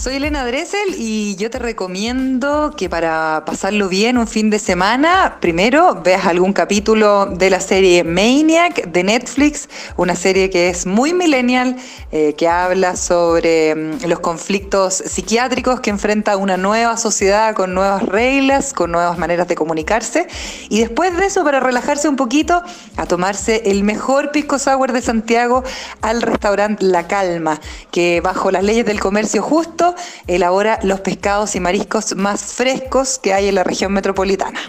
Soy Elena Dressel y yo te recomiendo que para pasarlo bien un fin de semana, primero veas algún capítulo de la serie Maniac de Netflix, una serie que es muy millennial, eh, que habla sobre mm, los conflictos psiquiátricos que enfrenta una nueva sociedad con nuevas reglas, con nuevas maneras de comunicarse. Y después de eso, para relajarse un poquito, a tomarse el mejor pisco sour de Santiago al restaurante La Calma, que bajo las leyes del comercio justo elabora los pescados y mariscos más frescos que hay en la región metropolitana.